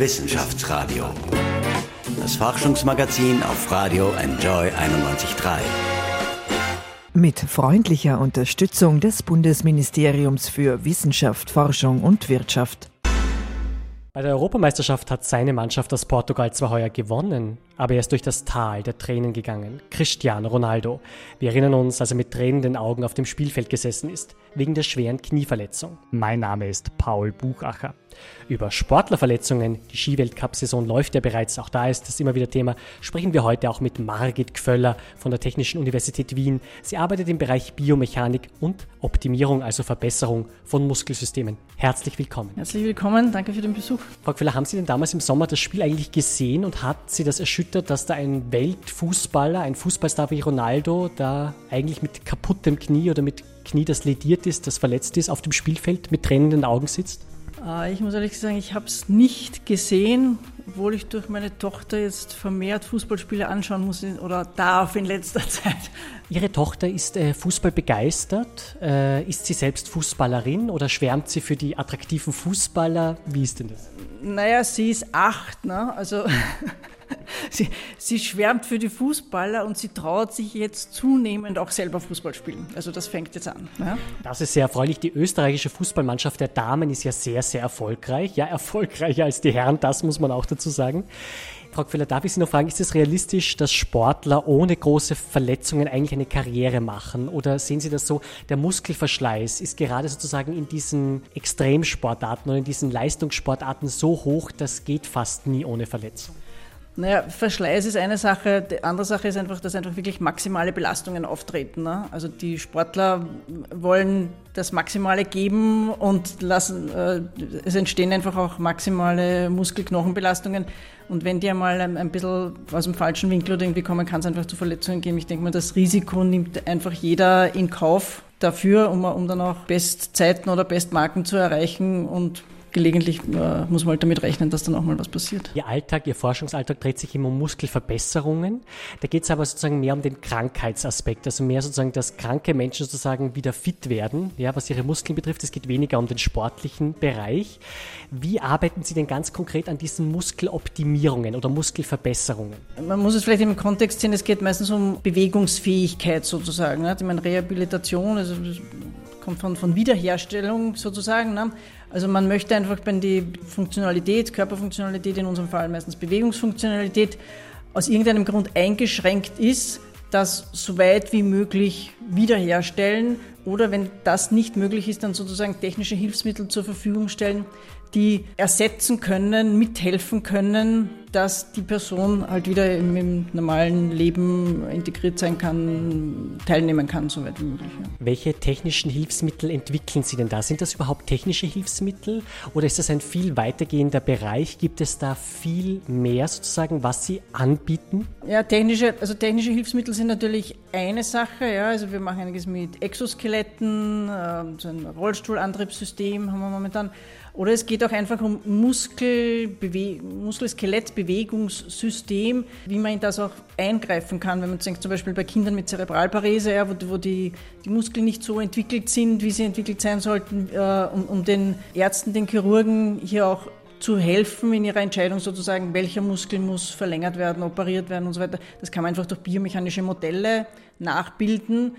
Wissenschaftsradio. Das Forschungsmagazin auf Radio Enjoy 91.3. Mit freundlicher Unterstützung des Bundesministeriums für Wissenschaft, Forschung und Wirtschaft. Bei der Europameisterschaft hat seine Mannschaft aus Portugal zwar heuer gewonnen, aber er ist durch das Tal der Tränen gegangen. Cristiano Ronaldo. Wir erinnern uns, als er mit tränenden Augen auf dem Spielfeld gesessen ist, wegen der schweren Knieverletzung. Mein Name ist Paul Buchacher. Über Sportlerverletzungen, die Skiweltcup-Saison läuft ja bereits, auch da ist das immer wieder Thema, sprechen wir heute auch mit Margit Gföller von der Technischen Universität Wien. Sie arbeitet im Bereich Biomechanik und Optimierung, also Verbesserung von Muskelsystemen. Herzlich willkommen. Herzlich willkommen, danke für den Besuch. Frau Gföller, haben Sie denn damals im Sommer das Spiel eigentlich gesehen und hat Sie das erschüttert, dass da ein Weltfußballer, ein Fußballstar wie Ronaldo, da eigentlich mit kaputtem Knie oder mit Knie, das lediert ist, das verletzt ist, auf dem Spielfeld mit tränenden Augen sitzt? Äh, ich muss ehrlich sagen, ich habe es nicht gesehen, obwohl ich durch meine Tochter jetzt vermehrt Fußballspiele anschauen muss oder darf in letzter Zeit. Ihre Tochter ist äh, Fußball begeistert. Äh, ist sie selbst Fußballerin oder schwärmt sie für die attraktiven Fußballer? Wie ist denn das? Naja, sie ist acht, ne? Also sie, sie schwärmt für die Fußballer und sie traut sich jetzt zunehmend auch selber Fußball spielen. Also das fängt jetzt an. Ja? Das ist sehr erfreulich. Die österreichische Fußballmannschaft der Damen ist ja sehr, sehr erfolgreich. Ja, erfolgreicher als die Herren, das muss man auch dazu sagen. Frau Queller, darf ich Sie noch fragen, ist es realistisch, dass Sportler ohne große Verletzungen eigentlich eine Karriere machen? Oder sehen Sie das so, der Muskelverschleiß ist gerade sozusagen in diesen Extremsportarten oder in diesen Leistungssportarten so hoch, das geht fast nie ohne Verletzung? Naja, Verschleiß ist eine Sache. Die andere Sache ist einfach, dass einfach wirklich maximale Belastungen auftreten. Ne? Also die Sportler wollen das Maximale geben und lassen, äh, es entstehen einfach auch maximale Muskelknochenbelastungen. Und wenn die einmal ein, ein bisschen aus dem falschen Winkel oder irgendwie kommen, kann es einfach zu Verletzungen geben. Ich denke mal, das Risiko nimmt einfach jeder in Kauf dafür, um, um dann auch Bestzeiten oder Bestmarken zu erreichen und gelegentlich äh, muss man halt damit rechnen, dass dann auch mal was passiert. Ihr Alltag, Ihr Forschungsalltag dreht sich immer um Muskelverbesserungen. Da geht es aber sozusagen mehr um den Krankheitsaspekt, also mehr sozusagen, dass kranke Menschen sozusagen wieder fit werden, ja, was ihre Muskeln betrifft. Es geht weniger um den sportlichen Bereich. Wie arbeiten Sie denn ganz konkret an diesen Muskeloptimierungen oder Muskelverbesserungen? Man muss es vielleicht im Kontext sehen, es geht meistens um Bewegungsfähigkeit sozusagen. Ne? Ich meine, Rehabilitation, also kommt von, von Wiederherstellung sozusagen. Ne? Also man möchte einfach, wenn die Funktionalität, Körperfunktionalität, in unserem Fall meistens Bewegungsfunktionalität, aus irgendeinem Grund eingeschränkt ist, das so weit wie möglich wiederherstellen oder wenn das nicht möglich ist, dann sozusagen technische Hilfsmittel zur Verfügung stellen, die ersetzen können, mithelfen können, dass die Person halt wieder im, im, normalen Leben integriert sein kann, teilnehmen kann, soweit wie möglich. Ja. Welche technischen Hilfsmittel entwickeln Sie denn da? Sind das überhaupt technische Hilfsmittel oder ist das ein viel weitergehender Bereich? Gibt es da viel mehr sozusagen, was Sie anbieten? Ja, technische, also technische Hilfsmittel sind natürlich eine Sache. Ja, also wir machen einiges mit Exoskeletten, äh, so ein Rollstuhlantriebssystem haben wir momentan. Oder es geht auch einfach um Muskel-Skelett-Bewegungssystem, wie man in das auch eingreifen kann. Wenn man denkt, zum Beispiel bei Kindern mit Zerebralparese, ja, wo, wo die, die, Muskeln nicht so entwickelt sind, wie sie entwickelt sein sollten, äh, um, um den Ärzten, den Chirurgen hier auch zu helfen in ihrer Entscheidung sozusagen, welcher Muskel muss verlängert werden, operiert werden und so weiter. Das kann man einfach durch biomechanische Modelle nachbilden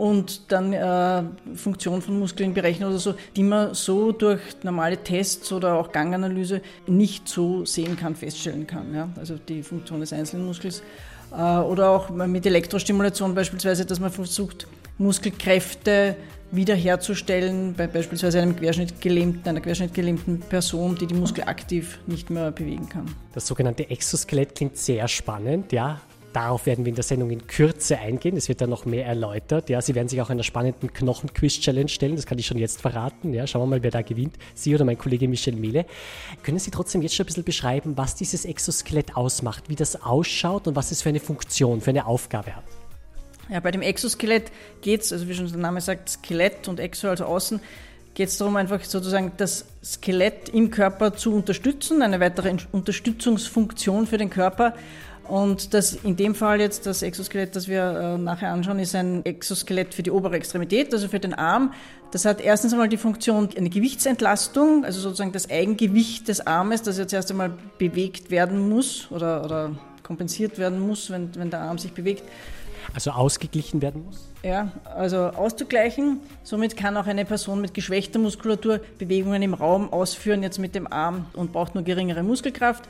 und dann äh, Funktion von Muskeln berechnen oder so, die man so durch normale Tests oder auch Ganganalyse nicht so sehen kann, feststellen kann. Ja? Also die Funktion des einzelnen Muskels. Äh, oder auch mit Elektrostimulation beispielsweise, dass man versucht, Muskelkräfte wiederherzustellen, bei beispielsweise einem querschnittgelähmten, einer querschnittgelähmten Person, die die Muskel aktiv nicht mehr bewegen kann. Das sogenannte Exoskelett klingt sehr spannend, ja. Darauf werden wir in der Sendung in Kürze eingehen. Es wird dann noch mehr erläutert. Ja, Sie werden sich auch einer spannenden Knochenquiz-Challenge stellen. Das kann ich schon jetzt verraten. Ja, schauen wir mal, wer da gewinnt. Sie oder mein Kollege Michel Mehle. Können Sie trotzdem jetzt schon ein bisschen beschreiben, was dieses Exoskelett ausmacht, wie das ausschaut und was es für eine Funktion, für eine Aufgabe hat? Ja, bei dem Exoskelett geht es, also wie schon der Name sagt, Skelett und Exo, also außen, geht es darum, einfach sozusagen das Skelett im Körper zu unterstützen, eine weitere Unterstützungsfunktion für den Körper Und das in dem Fall jetzt das Exoskelett, das wir äh, nachher anschauen, ist ein Exoskelett für die obere Extremität, also für den Arm. Das hat erstens einmal die Funktion eine Gewichtsentlastung, also sozusagen das Eigengewicht des Armes, das jetzt erst einmal bewegt werden muss oder, oder kompensiert werden muss, wenn, wenn der Arm sich bewegt. Also ausgeglichen werden muss? Ja, also auszugleichen. Somit kann auch eine Person mit geschwächter Muskulatur Bewegungen im Raum ausführen, jetzt mit dem Arm und braucht nur geringere Muskelkraft.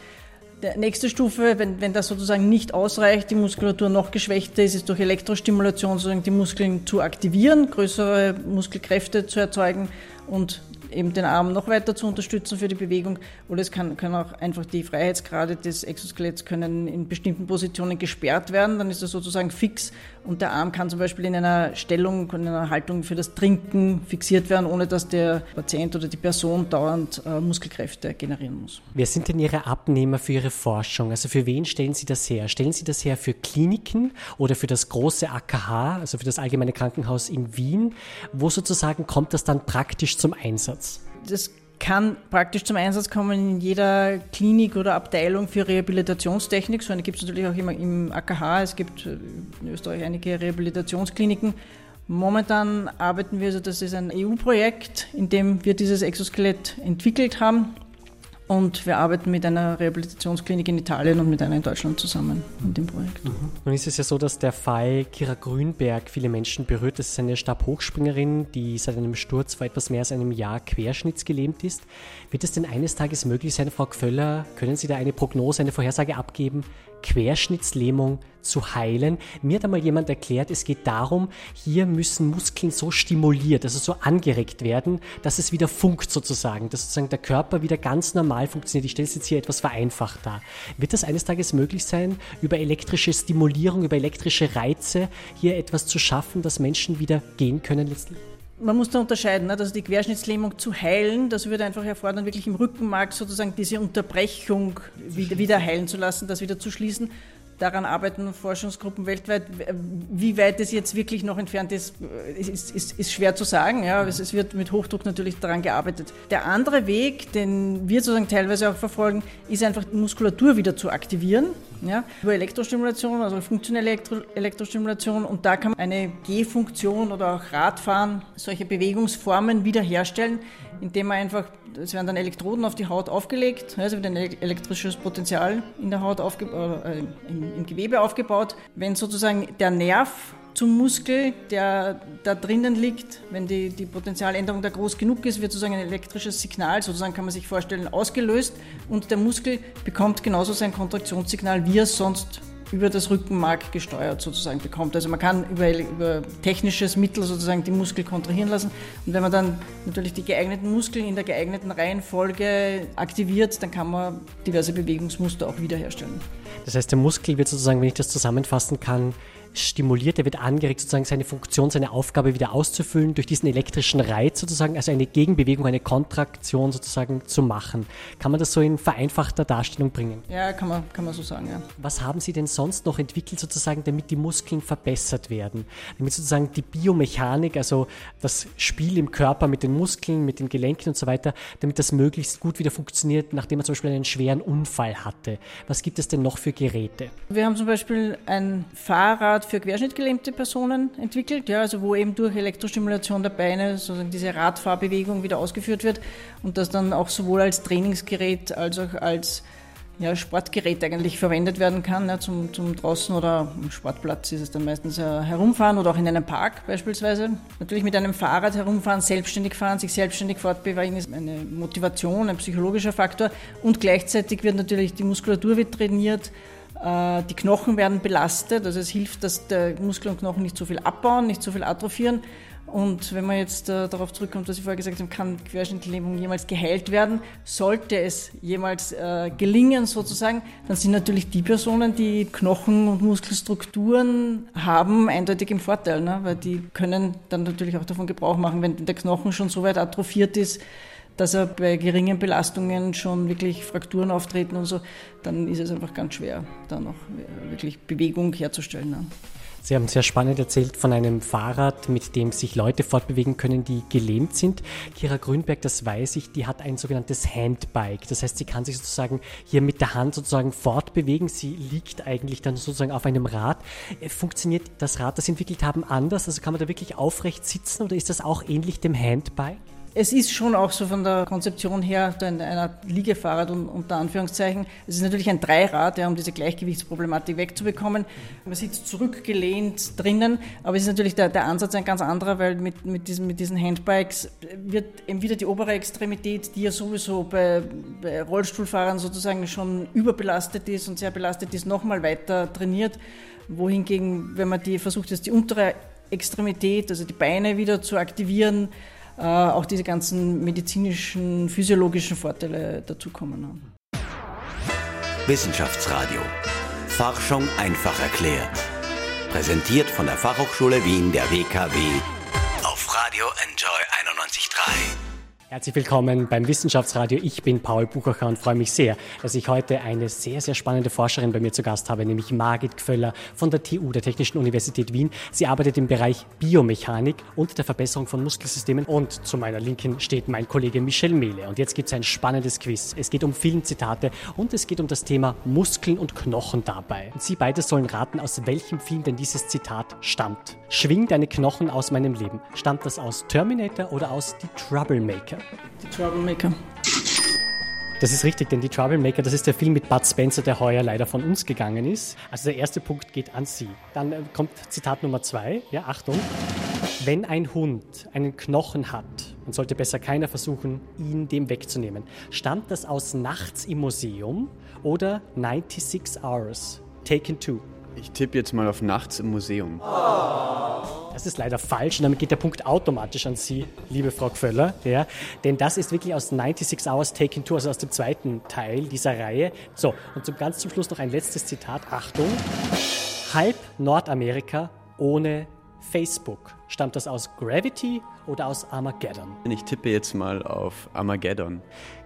Nächste Stufe, wenn, wenn das sozusagen nicht ausreicht, die Muskulatur noch geschwächter ist, ist durch Elektrostimulation sozusagen die Muskeln zu aktivieren, größere Muskelkräfte zu erzeugen und eben den Arm noch weiter zu unterstützen für die Bewegung. Oder es kann, kann auch einfach die Freiheitsgrade des Exoskeletts können in bestimmten Positionen gesperrt werden. Dann ist er sozusagen fix und der Arm kann zum Beispiel in einer Stellung, in einer Haltung für das Trinken fixiert werden, ohne dass der Patient oder die Person dauernd äh, Muskelkräfte generieren muss. Wer sind denn Ihre Abnehmer für Ihre Forschung? Also für wen stellen Sie das her? Stellen Sie das her für Kliniken oder für das große AKH, also für das Allgemeine Krankenhaus in Wien? Wo sozusagen kommt das dann praktisch zum Einsatz? Das kann praktisch zum Einsatz kommen in jeder Klinik oder Abteilung für Rehabilitationstechnik. So eine gibt es natürlich auch immer im AKH. Es gibt in Österreich einige Rehabilitationskliniken. Momentan arbeiten wir, also das ist ein EU-Projekt, in dem wir dieses Exoskelett entwickelt haben und wir arbeiten mit einer Rehabilitationsklinik in Italien und mit einer in Deutschland zusammen in dem Projekt. Mhm. Nun ist es ja so, dass der Fall Kira Grünberg viele Menschen berührt. Das ist eine Stabhochspringerin, die seit einem Sturz vor etwas mehr als einem Jahr querschnittsgelähmt ist. Wird es denn eines Tages möglich sein, Frau Kvöller, können Sie da eine Prognose, eine Vorhersage abgeben, Querschnittslähmung zu heilen. Mir hat einmal jemand erklärt, es geht darum, hier müssen Muskeln so stimuliert, also so angeregt werden, dass es wieder funkt sozusagen, dass sozusagen der Körper wieder ganz normal funktioniert. Ich stelle es jetzt hier etwas vereinfacht dar. Wird das eines Tages möglich sein, über elektrische Stimulierung, über elektrische Reize hier etwas zu schaffen, dass Menschen wieder gehen können letztlich? man muss da unterscheiden, ne? also die Querschnittslähmung zu heilen, das würde einfach erfordern, wirklich im Rückenmark sozusagen diese Unterbrechung wieder, wieder heilen zu lassen, das wieder zu schließen. Daran arbeiten Forschungsgruppen weltweit. Wie weit es jetzt wirklich noch entfernt ist, ist, ist, ist schwer zu sagen. Ja. Es wird mit Hochdruck natürlich daran gearbeitet. Der andere Weg, den wir sozusagen teilweise auch verfolgen, ist einfach die Muskulatur wieder zu aktivieren. Ja, über Elektrostimulation, also funktionelle Elektro Elektrostimulation. Und da kann man eine Gehfunktion oder auch Radfahren, solche Bewegungsformen wiederherstellen, indem man einfach, es werden dann Elektroden auf die Haut aufgelegt, also wird ein elektrisches Potenzial in der Haut aufge äh, im, im Gewebe aufgebaut. Wenn sozusagen der Nerv zum Muskel, der da drinnen liegt, wenn die, die Potentialänderung da groß genug ist, wird sozusagen ein elektrisches Signal, sozusagen kann man sich vorstellen, ausgelöst und der Muskel bekommt genauso sein Kontraktionssignal, wie er sonst über das Rückenmark gesteuert sozusagen bekommt. Also man kann über, über technisches Mittel sozusagen die Muskel kontrahieren lassen und wenn man dann natürlich die geeigneten Muskeln in der geeigneten Reihenfolge aktiviert, dann kann man diverse Bewegungsmuster auch wiederherstellen. Das heißt, der Muskel wird sozusagen, wenn ich das zusammenfassen kann, stimuliert, er wird angeregt, sozusagen seine Funktion, seine Aufgabe wieder auszufüllen, durch diesen elektrischen Reiz sozusagen, also eine Gegenbewegung, eine Kontraktion sozusagen zu machen. Kann man das so in vereinfachter Darstellung bringen? Ja, kann man, kann man so sagen, ja. Was haben Sie denn sonst noch entwickelt sozusagen, damit die Muskeln verbessert werden? Damit sozusagen die Biomechanik, also das Spiel im Körper mit den Muskeln, mit den Gelenken und so weiter, damit das möglichst gut wieder funktioniert, nachdem man zum Beispiel einen schweren Unfall hatte. Was gibt es denn noch für Geräte? Wir haben zum Beispiel ein Fahrrad, Fahrrad für querschnittgelähmte Personen entwickelt, ja, also wo eben durch Elektrostimulation der Beine sozusagen diese Radfahrbewegung wieder ausgeführt wird und das dann auch sowohl als Trainingsgerät als auch als ja, Sportgerät eigentlich verwendet werden kann, ja, zum, zum draußen oder am Sportplatz ist es dann meistens ja, herumfahren oder auch in einem Park beispielsweise. Natürlich mit einem Fahrrad herumfahren, selbstständig fahren, sich selbstständig fortbewegen ist eine Motivation, ein psychologischer Faktor und gleichzeitig wird natürlich die Muskulatur wird trainiert, äh, die Knochen werden belastet, also es hilft, dass der Muskel und Knochen nicht so viel abbauen, nicht so viel atrophieren. Und wenn man jetzt äh, darauf zurückkommt, was ich vorher gesagt habe, kann Querschnittlähmung jemals geheilt werden, sollte es jemals äh, gelingen sozusagen, dann sind natürlich die Personen, die Knochen- und Muskelstrukturen haben, eindeutig im Vorteil, ne? weil die können dann natürlich auch davon Gebrauch machen, wenn der Knochen schon so weit atrophiert ist, dass er bei geringen Belastungen schon wirklich Frakturen auftreten und so, dann ist es einfach ganz schwer, da noch wirklich Bewegung herzustellen. Sie haben sehr spannend erzählt von einem Fahrrad, mit dem sich Leute fortbewegen können, die gelähmt sind. Kira Grünberg, das weiß ich, die hat ein sogenanntes Handbike. Das heißt, sie kann sich sozusagen hier mit der Hand sozusagen fortbewegen. Sie liegt eigentlich dann sozusagen auf einem Rad. Äh, funktioniert das Rad, das Sie entwickelt haben, anders? Also kann man da wirklich aufrecht sitzen oder ist das auch ähnlich dem Handbike? Es ist schon auch so von der Konzeption her ein, einer Liegefahrrad unter Anführungszeichen. Es ist natürlich ein Dreirad, ja, um diese Gleichgewichtsproblematik wegzubekommen. Man sitzt zurückgelehnt drinnen, aber es ist natürlich der, der Ansatz ein ganz anderer, weil mit, mit, diesen, mit diesen Handbikes wird eben wieder die obere Extremität, die ja sowieso bei, bei Rollstuhlfahrern sozusagen schon überbelastet ist und sehr belastet ist, nochmal weiter trainiert. Wohingegen, wenn man die versucht, jetzt die untere Extremität, also die Beine wieder zu aktivieren, auch diese ganzen medizinischen, physiologischen Vorteile dazukommen haben. Wissenschaftsradio. Forschung einfach erklärt. Präsentiert von der Fachhochschule Wien der WKW auf Radio Enjoy 91.3. Herzlich willkommen beim Wissenschaftsradio. Ich bin Paul Buchacher und freue mich sehr, dass ich heute eine sehr, sehr spannende Forscherin bei mir zu Gast habe, nämlich Margit Gföller von der TU, der Technischen Universität Wien. Sie arbeitet im Bereich Biomechanik und der Verbesserung von Muskelsystemen. Und zu meiner Linken steht mein Kollege Michel Mehle. Und jetzt gibt es ein spannendes Quiz. Es geht um Filmzitate und es geht um das Thema Muskeln und Knochen dabei. Und Sie beide sollen raten, aus welchem Film denn dieses Zitat stammt. Schwing deine Knochen aus meinem Leben. Stammt das aus Terminator oder aus Die Troublemaker? Die Troublemaker. Das ist richtig, denn die Troublemaker, das ist der Film mit Bud Spencer, der heuer leider von uns gegangen ist. Also der erste Punkt geht an Sie. Dann äh, kommt Zitat Nummer zwei. Ja, Achtung. Wenn ein Hund einen Knochen hat, dann sollte besser keiner versuchen, ihn dem wegzunehmen. Stammt das aus Nachts im Museum oder 96 Hours? Taken two. Ich tippe jetzt mal auf nachts im Museum. Das ist leider falsch und damit geht der Punkt automatisch an Sie, liebe Frau Gföller. Ja, denn das ist wirklich aus 96 Hours Taken Two, also aus dem zweiten Teil dieser Reihe. So, und zum ganz zum Schluss noch ein letztes Zitat. Achtung. Halb Nordamerika ohne Facebook. Stammt das aus Gravity oder aus Armageddon? Ich tippe jetzt mal auf Armageddon.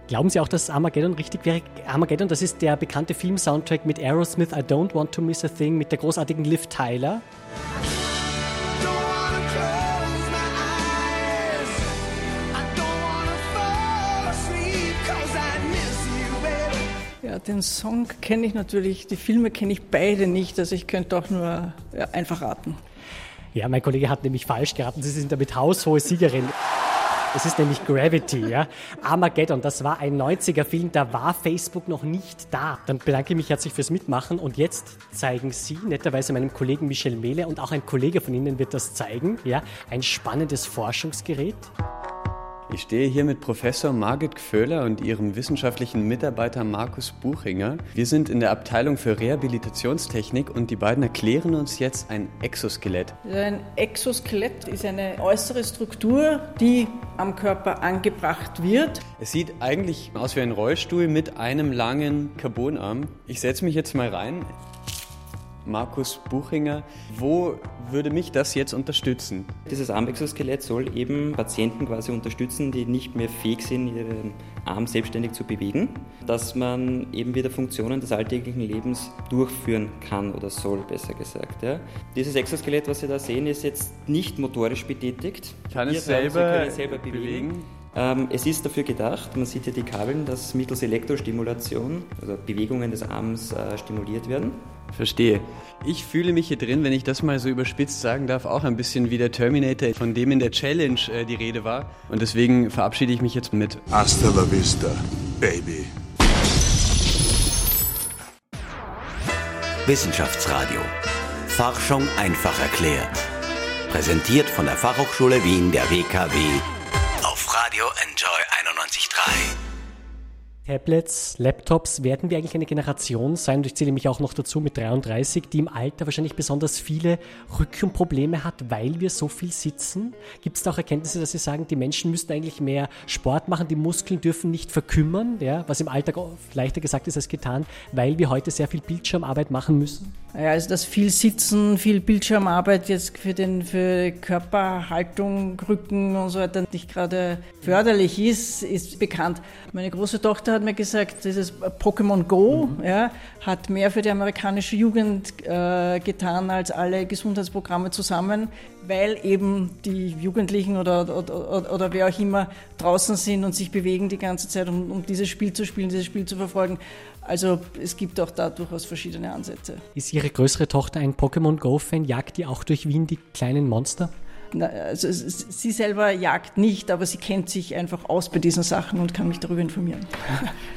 Glauben Sie auch, dass Armageddon richtig wäre? Armageddon, das ist der bekannte Film-Soundtrack mit Aerosmith, I Don't Want to Miss a Thing, mit der großartigen Liv Tyler. Ja, den Song kenne ich natürlich, die Filme kenne ich beide nicht, also ich könnte auch nur ja, einfach raten. Ja, mein Kollege hat nämlich falsch geraten. Sie sind damit haushohe Siegerin. Es ist nämlich Gravity, ja. Armageddon, das war ein 90er-Film, da war Facebook noch nicht da. Dann bedanke ich mich herzlich fürs Mitmachen und jetzt zeigen Sie netterweise meinem Kollegen Michel Mehle und auch ein Kollege von Ihnen wird das zeigen, ja, ein spannendes Forschungsgerät. Ich stehe hier mit Professor Margit Gföhler und ihrem wissenschaftlichen Mitarbeiter Markus Buchinger. Wir sind in der Abteilung für Rehabilitationstechnik und die beiden erklären uns jetzt ein Exoskelett. Ein Exoskelett ist eine äußere Struktur, die am Körper angebracht wird. Es sieht eigentlich aus wie ein Rollstuhl mit einem langen Carbonarm. Ich setze mich jetzt mal rein. Markus Buchinger. Wo würde mich das jetzt unterstützen? Dieses Armexoskelett soll eben Patienten quasi unterstützen, die nicht mehr fähig sind, ihren Arm selbstständig zu bewegen, dass man eben wieder Funktionen des alltäglichen Lebens durchführen kann oder soll, besser gesagt. Ja. Dieses Exoskelett, was Sie da sehen, ist jetzt nicht motorisch betätigt. Kann es selber, selber bewegen. bewegen. Ähm, es ist dafür gedacht, man sieht hier die Kabeln, dass mittels Elektrostimulation, also Bewegungen des Arms, äh, stimuliert werden. Verstehe. Ich fühle mich hier drin, wenn ich das mal so überspitzt sagen darf, auch ein bisschen wie der Terminator, von dem in der Challenge äh, die Rede war. Und deswegen verabschiede ich mich jetzt mit Hasta la vista, baby. Wissenschaftsradio. Forschung einfach erklärt. Präsentiert von der Fachhochschule Wien der WKW auf Radio Enjoy 91.3. Tablets, Laptops, werden wir eigentlich eine Generation sein, und ich zähle mich auch noch dazu mit 33, die im Alter wahrscheinlich besonders viele Rückenprobleme hat, weil wir so viel sitzen? Gibt es da auch Erkenntnisse, dass Sie sagen, die Menschen müssten eigentlich mehr Sport machen, die Muskeln dürfen nicht verkümmern, ja, was im Alltag leichter gesagt ist als getan, weil wir heute sehr viel Bildschirmarbeit machen müssen? Ja, also das viel Sitzen, viel Bildschirmarbeit jetzt für den für Körperhaltung, Rücken und so weiter nicht gerade förderlich ist, ist bekannt. Meine große Tochter hat mir gesagt, dieses Pokémon Go mhm. ja, hat mehr für die amerikanische Jugend äh, getan als alle Gesundheitsprogramme zusammen, weil eben die Jugendlichen oder, oder, oder, oder, wer auch immer draußen sind und sich bewegen die ganze Zeit, um, um dieses Spiel zu spielen, dieses Spiel zu verfolgen. Also es gibt auch da durchaus verschiedene Ansätze. Ist Ihre größere Tochter ein Pokémon Go-Fan? Jagt die auch durch Wien die kleinen Monster? Also sie selber jagt nicht, aber sie kennt sich einfach aus bei diesen Sachen und kann mich darüber informieren.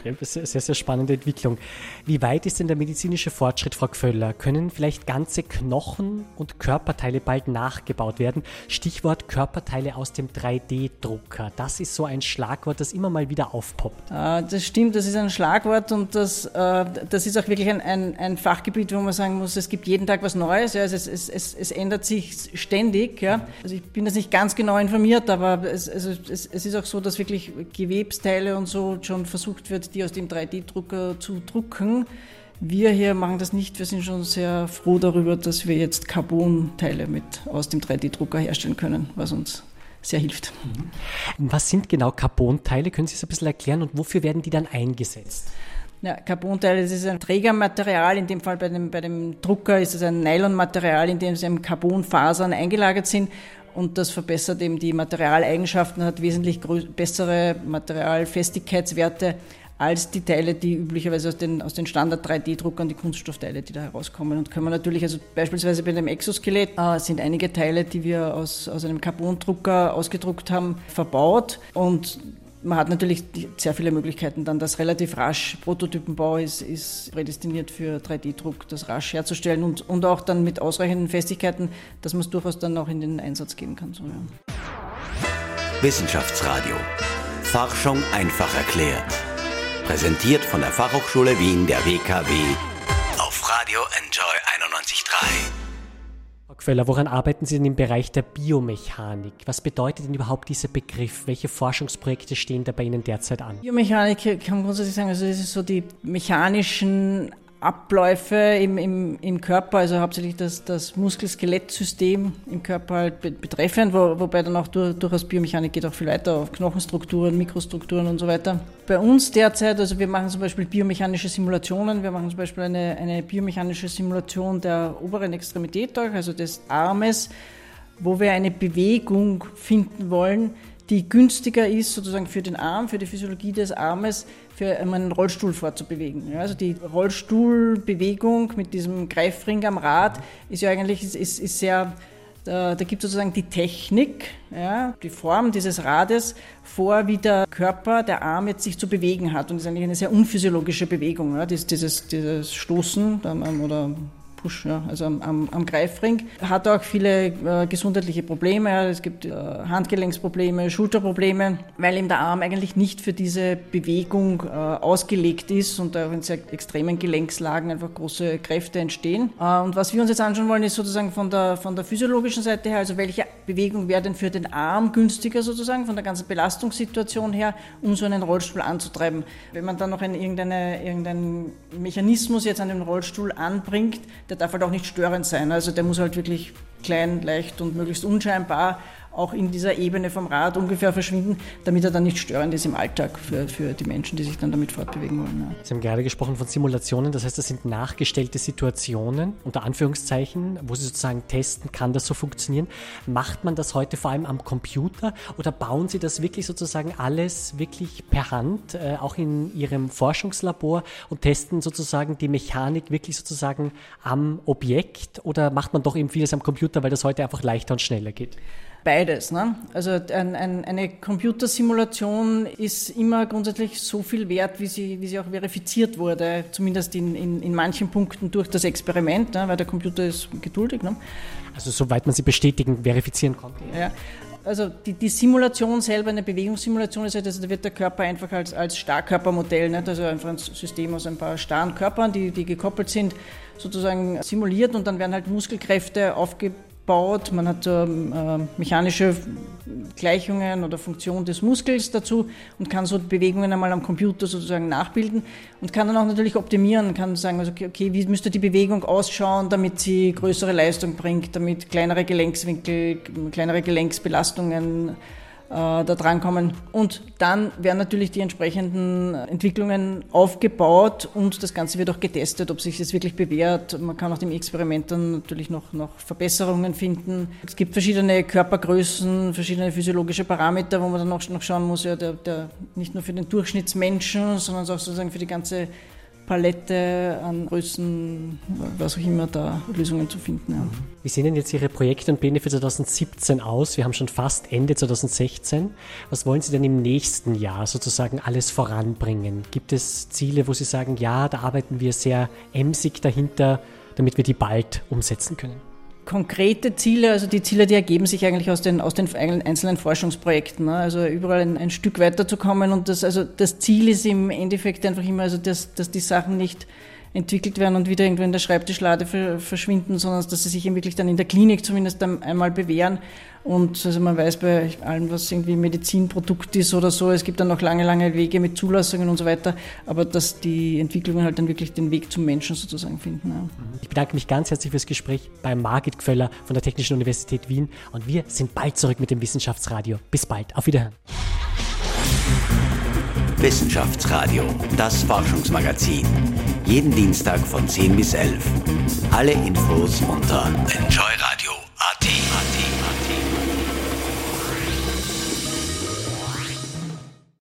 Ja, sehr, sehr spannende Entwicklung. Wie weit ist denn der medizinische Fortschritt, Frau Gföller? Können vielleicht ganze Knochen und Körperteile bald nachgebaut werden? Stichwort Körperteile aus dem 3D-Drucker. Das ist so ein Schlagwort, das immer mal wieder aufpoppt. Ah, das stimmt, das ist ein Schlagwort und das, äh, das ist auch wirklich ein, ein, ein, Fachgebiet, wo man sagen muss, es gibt jeden Tag was Neues. Ja, also es, es, es, es ändert sich ständig. Ja. Also ich bin das nicht ganz genau informiert, aber es, also es, es ist auch so, dass wirklich Gewebsteile und so schon versucht wird, die aus dem 3D-Drucker zu drucken. Wir hier machen das nicht. Wir sind schon sehr froh darüber, dass wir jetzt Carbon-Teile mit aus dem 3D-Drucker herstellen können, was uns sehr hilft. Mhm. Was sind genau Carbon-Teile? Können Sie es ein bisschen erklären und wofür werden die dann eingesetzt? Ja, Carbonteile, das ist ein Trägermaterial, in dem Fall bei dem, bei dem Drucker ist es ein Nylonmaterial, in dem eben Carbonfasern eingelagert sind und das verbessert eben die Materialeigenschaften, hat wesentlich bessere Materialfestigkeitswerte als die Teile, die üblicherweise aus den, aus den Standard 3D-Druckern, die Kunststoffteile, die da herauskommen. Und können wir natürlich, also beispielsweise bei dem Exoskelett äh, sind einige Teile, die wir aus, aus einem Carbondrucker ausgedruckt haben, verbaut. Und man hat natürlich sehr viele Möglichkeiten dann, das relativ rasch, Prototypenbau ist, ist prädestiniert für 3D-Druck, das rasch herzustellen und, und auch dann mit ausreichenden Festigkeiten, dass man es durchaus dann auch in den Einsatz geben kann. So, ja. Wissenschaftsradio. Forschung einfach erklärt. Präsentiert von der Fachhochschule Wien der WKW auf Radio Enjoy 91.3. Queller, woran arbeiten Sie denn im Bereich der Biomechanik? Was bedeutet denn überhaupt dieser Begriff? Welche Forschungsprojekte stehen da bei Ihnen derzeit an? Biomechanik kann man grundsätzlich sagen, also das ist so die mechanischen Abläufe im, im, im Körper, also hauptsächlich das, das Muskel-Skelett-System im Körper halt betreffend, wo, wobei dann auch durch, durchaus Biomechanik geht auch viel weiter auf Knochenstrukturen, Mikrostrukturen und so weiter. Bei uns derzeit, also wir machen zum Beispiel biomechanische Simulationen, wir machen zum Beispiel eine, eine biomechanische Simulation der oberen Extremität, also des Armes, wo wir eine Bewegung finden wollen, die günstiger ist sozusagen für den Arm, für die Physiologie des Armes, für einen Rollstuhl fortzubewegen. Ja, also die Rollstuhlbewegung mit diesem Greifring am Rad ist ja eigentlich ist, ist, sehr da, da gibt sozusagen die Technik, ja, die Form dieses Rades vor, wie der Körper, der Arm jetzt sich zu bewegen hat. Und das ist eigentlich eine sehr unphysiologische Bewegung, ja, dieses, dieses Stoßen oder Push, ja, also am, am, am, Greifring. Hat auch viele äh, gesundheitliche Probleme. Es gibt äh, Handgelenksprobleme, Schulterprobleme, weil ihm der Arm eigentlich nicht für diese Bewegung äh, ausgelegt ist und auch in sehr extremen Gelenkslagen einfach große Kräfte entstehen. Äh, und was wir uns jetzt anschauen wollen, ist sozusagen von der, von der physiologischen Seite her, also welche Bewegung wäre denn für den Arm günstiger sozusagen, von der ganzen Belastungssituation her, um so einen Rollstuhl anzutreiben. Wenn man dann noch einen, irgendeine, irgendeinen Mechanismus jetzt an den Rollstuhl anbringt, der darf halt auch nicht störend sein. Also der muss halt wirklich klein, leicht und möglichst unscheinbar auch in dieser Ebene vom Rad ungefähr verschwinden, damit er dann nicht störend ist im Alltag für, für die Menschen, die sich dann damit fortbewegen wollen. Ja. Sie haben gerade gesprochen von Simulationen, das heißt, das sind nachgestellte Situationen, unter Anführungszeichen, wo Sie sozusagen testen, kann das so funktionieren. Macht man das heute vor allem am Computer oder bauen Sie das wirklich sozusagen alles wirklich per Hand, äh, auch in Ihrem Forschungslabor und testen sozusagen die Mechanik wirklich sozusagen am Objekt oder macht man doch eben vieles am Computer, weil das heute einfach leichter und schneller geht? Beides. Ne? Also ein, ein, eine Computersimulation ist immer grundsätzlich so viel wert, wie sie, wie sie auch verifiziert wurde, zumindest in, in, in manchen Punkten durch das Experiment, ne? weil der Computer ist geduldig. Ne? Also soweit man sie bestätigen, verifizieren konnte. Ja. Also die, die, Simulation selber, eine Bewegungssimulation ist halt, also da wird der Körper einfach als, als Starrkörpermodell, nicht? also einfach ein System aus ein paar starren Körpern, die, die gekoppelt sind, sozusagen simuliert und dann werden halt Muskelkräfte aufgebaut baut. Man hat ähm, äh, mechanische Gleichungen oder Funktion des Muskels dazu und kann so Bewegungen einmal am Computer sozusagen nachbilden und kann dann auch natürlich optimieren, kann sagen, also, okay, wie müsste die Bewegung ausschauen, damit sie größere Leistung bringt, damit kleinere Gelenkswinkel, kleinere Gelenksbelastungen da drankommen. Und dann werden natürlich die entsprechenden Entwicklungen aufgebaut und das Ganze wird auch getestet, ob sich das wirklich bewährt. Man kann auch dem Experiment dann natürlich noch, noch Verbesserungen finden. Es gibt verschiedene Körpergrößen, verschiedene physiologische Parameter, wo man dann noch, noch schauen muss, ja, der, der, nicht nur für den Durchschnittsmenschen, sondern auch sozusagen für die ganze Palette an Größen, was auch immer, da Lösungen zu finden. Ja. Wie sehen denn jetzt Ihre Projekte und Pläne für 2017 aus? Wir haben schon fast Ende 2016. Was wollen Sie denn im nächsten Jahr sozusagen alles voranbringen? Gibt es Ziele, wo Sie sagen, ja, da arbeiten wir sehr emsig dahinter, damit wir die bald umsetzen können? Konkrete Ziele, also die Ziele, die ergeben sich eigentlich aus den, aus den einzelnen Forschungsprojekten. Ne? Also überall ein, ein Stück weiterzukommen und das, also das Ziel ist im Endeffekt einfach immer, also dass, dass die Sachen nicht entwickelt werden und wieder irgendwo in der Schreibtischlade verschwinden, sondern dass sie sich eben wirklich dann in der Klinik zumindest einmal bewähren. Und also man weiß bei allem, was irgendwie Medizinprodukt ist oder so, es gibt dann noch lange, lange Wege mit Zulassungen und so weiter, aber dass die Entwicklungen halt dann wirklich den Weg zum Menschen sozusagen finden. Ja. Ich bedanke mich ganz herzlich fürs Gespräch bei Margit Gföller von der Technischen Universität Wien und wir sind bald zurück mit dem Wissenschaftsradio. Bis bald, auf Wiederhören. Wissenschaftsradio, das Forschungsmagazin. Jeden Dienstag von 10 bis 11. Alle Infos unter enjoyradio.at.